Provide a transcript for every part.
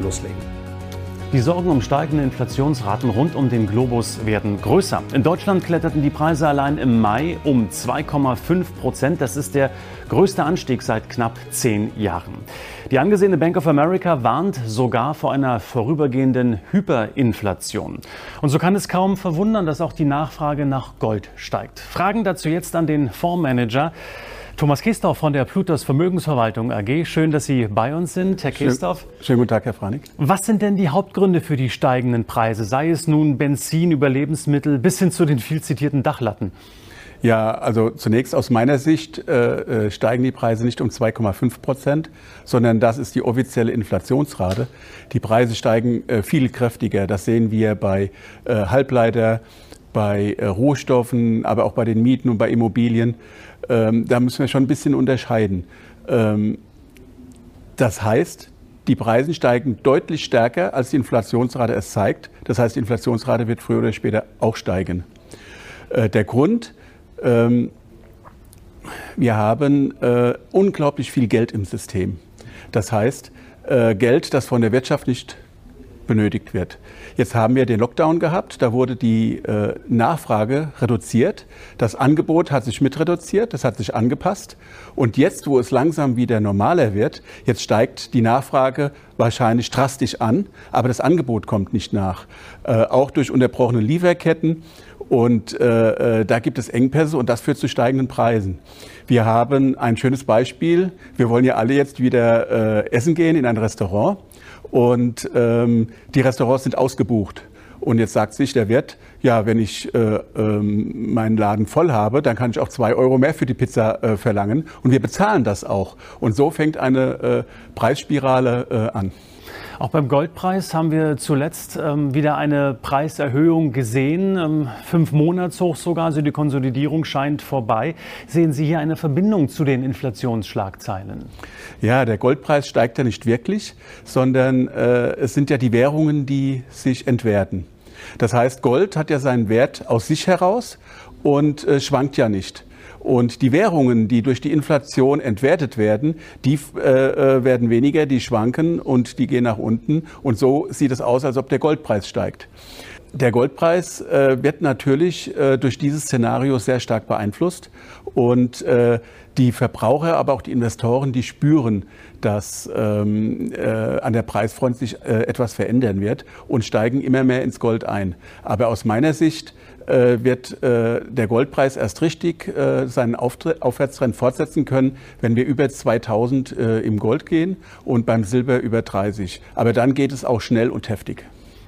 loslegen. Die Sorgen um steigende Inflationsraten rund um den Globus werden größer. In Deutschland kletterten die Preise allein im Mai um 2,5 Prozent. Das ist der größte Anstieg seit knapp zehn Jahren. Die angesehene Bank of America warnt sogar vor einer vorübergehenden Hyperinflation. Und so kann es kaum verwundern, dass auch die Nachfrage nach Gold steigt. Fragen dazu jetzt an den Fondsmanager. Thomas Kestorf von der Plutos Vermögensverwaltung AG. Schön, dass Sie bei uns sind, Herr Kestorf. Schön, schönen guten Tag, Herr Franig. Was sind denn die Hauptgründe für die steigenden Preise? Sei es nun Benzin über Lebensmittel bis hin zu den viel zitierten Dachlatten? Ja, also zunächst aus meiner Sicht äh, äh steigen die Preise nicht um 2,5 Prozent, sondern das ist die offizielle Inflationsrate. Die Preise steigen äh, viel kräftiger. Das sehen wir bei äh, Halbleiter, bei äh, Rohstoffen, aber auch bei den Mieten und bei Immobilien. Ähm, da müssen wir schon ein bisschen unterscheiden. Ähm, das heißt, die Preise steigen deutlich stärker, als die Inflationsrate es zeigt. Das heißt, die Inflationsrate wird früher oder später auch steigen. Äh, der Grund, ähm, wir haben äh, unglaublich viel Geld im System. Das heißt, äh, Geld, das von der Wirtschaft nicht benötigt wird. Jetzt haben wir den Lockdown gehabt, da wurde die äh, Nachfrage reduziert, das Angebot hat sich mit reduziert, das hat sich angepasst und jetzt, wo es langsam wieder normaler wird, jetzt steigt die Nachfrage wahrscheinlich drastisch an, aber das Angebot kommt nicht nach, äh, auch durch unterbrochene Lieferketten und äh, äh, da gibt es Engpässe und das führt zu steigenden Preisen. Wir haben ein schönes Beispiel. Wir wollen ja alle jetzt wieder äh, essen gehen in ein Restaurant. Und ähm, die Restaurants sind ausgebucht. Und jetzt sagt sich der Wirt, ja, wenn ich äh, ähm, meinen Laden voll habe, dann kann ich auch zwei Euro mehr für die Pizza äh, verlangen. Und wir bezahlen das auch. Und so fängt eine äh, Preisspirale äh, an. Auch beim Goldpreis haben wir zuletzt ähm, wieder eine Preiserhöhung gesehen. Ähm, fünf Monatshoch sogar, also die Konsolidierung scheint vorbei. Sehen Sie hier eine Verbindung zu den Inflationsschlagzeilen? Ja, der Goldpreis steigt ja nicht wirklich, sondern äh, es sind ja die Währungen, die sich entwerten. Das heißt, Gold hat ja seinen Wert aus sich heraus und äh, schwankt ja nicht. Und die Währungen, die durch die Inflation entwertet werden, die äh, äh, werden weniger, die schwanken und die gehen nach unten. Und so sieht es aus, als ob der Goldpreis steigt. Der Goldpreis äh, wird natürlich äh, durch dieses Szenario sehr stark beeinflusst und äh, die Verbraucher, aber auch die Investoren, die spüren, dass ähm, äh, an der Preisfront sich äh, etwas verändern wird und steigen immer mehr ins Gold ein. Aber aus meiner Sicht wird der Goldpreis erst richtig seinen Aufwärtstrend fortsetzen können, wenn wir über 2000 im Gold gehen und beim Silber über 30. Aber dann geht es auch schnell und heftig.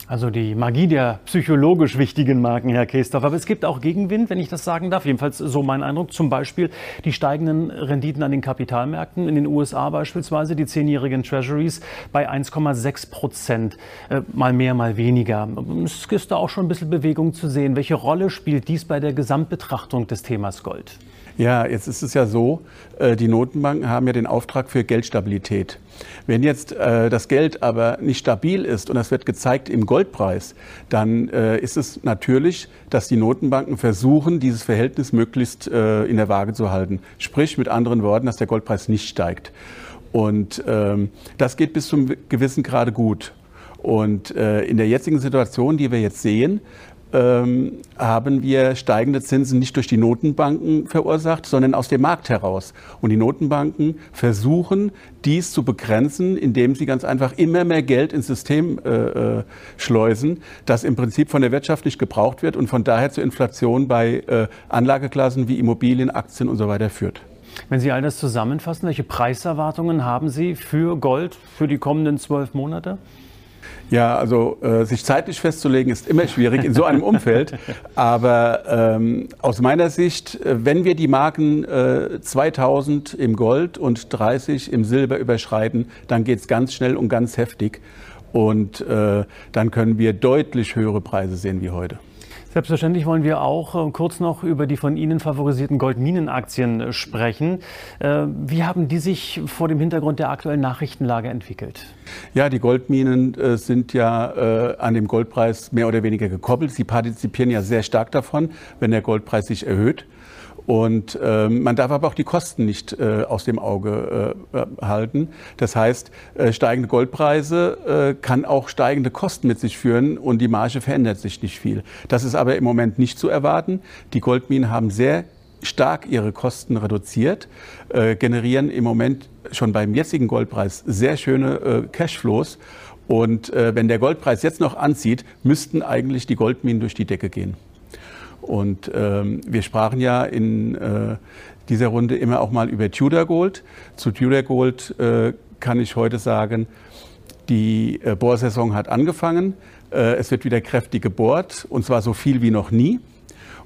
Also die Magie der psychologisch wichtigen Marken, Herr Kestorf. Aber es gibt auch Gegenwind, wenn ich das sagen darf. Jedenfalls so mein Eindruck. Zum Beispiel die steigenden Renditen an den Kapitalmärkten. In den USA beispielsweise die zehnjährigen Treasuries bei 1,6 Prozent. Äh, mal mehr, mal weniger. Es ist da auch schon ein bisschen Bewegung zu sehen. Welche Rolle spielt dies bei der Gesamtbetrachtung des Themas Gold? Ja, jetzt ist es ja so, äh, die Notenbanken haben ja den Auftrag für Geldstabilität. Wenn jetzt äh, das Geld aber nicht stabil ist und das wird gezeigt im Goldpreis, dann äh, ist es natürlich, dass die Notenbanken versuchen, dieses Verhältnis möglichst in der Waage zu halten. Sprich mit anderen Worten, dass der Goldpreis nicht steigt. Und ähm, das geht bis zum gewissen Grade gut. Und in der jetzigen Situation, die wir jetzt sehen, ähm, haben wir steigende Zinsen nicht durch die Notenbanken verursacht, sondern aus dem Markt heraus. Und die Notenbanken versuchen, dies zu begrenzen, indem sie ganz einfach immer mehr Geld ins System äh, äh, schleusen, das im Prinzip von der Wirtschaft nicht gebraucht wird und von daher zur Inflation bei äh, Anlageklassen wie Immobilien, Aktien und so weiter führt. Wenn Sie all das zusammenfassen, welche Preiserwartungen haben Sie für Gold für die kommenden zwölf Monate? Ja, also äh, sich zeitlich festzulegen ist immer schwierig in so einem Umfeld. Aber ähm, aus meiner Sicht, äh, wenn wir die Marken äh, 2000 im Gold und 30 im Silber überschreiten, dann geht es ganz schnell und ganz heftig. Und äh, dann können wir deutlich höhere Preise sehen wie heute. Selbstverständlich wollen wir auch äh, kurz noch über die von Ihnen favorisierten Goldminenaktien äh, sprechen. Äh, wie haben die sich vor dem Hintergrund der aktuellen Nachrichtenlage entwickelt? Ja, die Goldminen sind ja an dem Goldpreis mehr oder weniger gekoppelt. Sie partizipieren ja sehr stark davon, wenn der Goldpreis sich erhöht. Und ähm, man darf aber auch die Kosten nicht äh, aus dem Auge äh, halten. Das heißt, äh, steigende Goldpreise äh, kann auch steigende Kosten mit sich führen und die Marge verändert sich nicht viel. Das ist aber im Moment nicht zu erwarten. Die Goldminen haben sehr stark ihre Kosten reduziert, äh, generieren im Moment schon beim jetzigen Goldpreis sehr schöne äh, Cashflows. Und äh, wenn der Goldpreis jetzt noch anzieht, müssten eigentlich die Goldminen durch die Decke gehen. Und ähm, wir sprachen ja in äh, dieser Runde immer auch mal über Tudor Gold. Zu Tudor Gold äh, kann ich heute sagen, die äh, Bohrsaison hat angefangen. Äh, es wird wieder kräftig gebohrt und zwar so viel wie noch nie.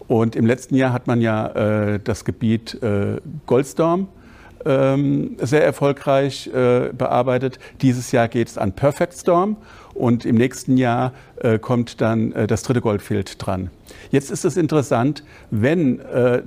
Und im letzten Jahr hat man ja äh, das Gebiet äh, Goldstorm ähm, sehr erfolgreich äh, bearbeitet. Dieses Jahr geht es an Perfect Storm und im nächsten Jahr äh, kommt dann äh, das dritte Goldfield dran. Jetzt ist es interessant, wenn äh,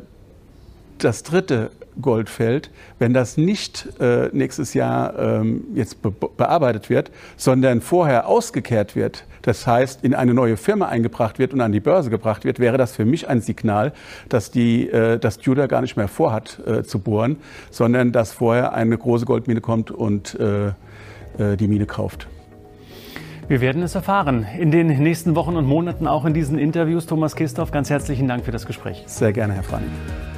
das dritte Goldfeld, wenn das nicht äh, nächstes Jahr ähm, jetzt be bearbeitet wird, sondern vorher ausgekehrt wird, das heißt in eine neue Firma eingebracht wird und an die Börse gebracht wird, wäre das für mich ein Signal, dass die, äh, dass Judah gar nicht mehr vorhat äh, zu bohren, sondern dass vorher eine große Goldmine kommt und äh, äh, die Mine kauft. Wir werden es erfahren in den nächsten Wochen und Monaten, auch in diesen Interviews. Thomas Kistorf, ganz herzlichen Dank für das Gespräch. Sehr gerne, Herr Frank.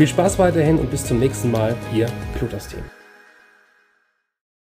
Viel Spaß weiterhin und bis zum nächsten Mal, Ihr Plutos-Team.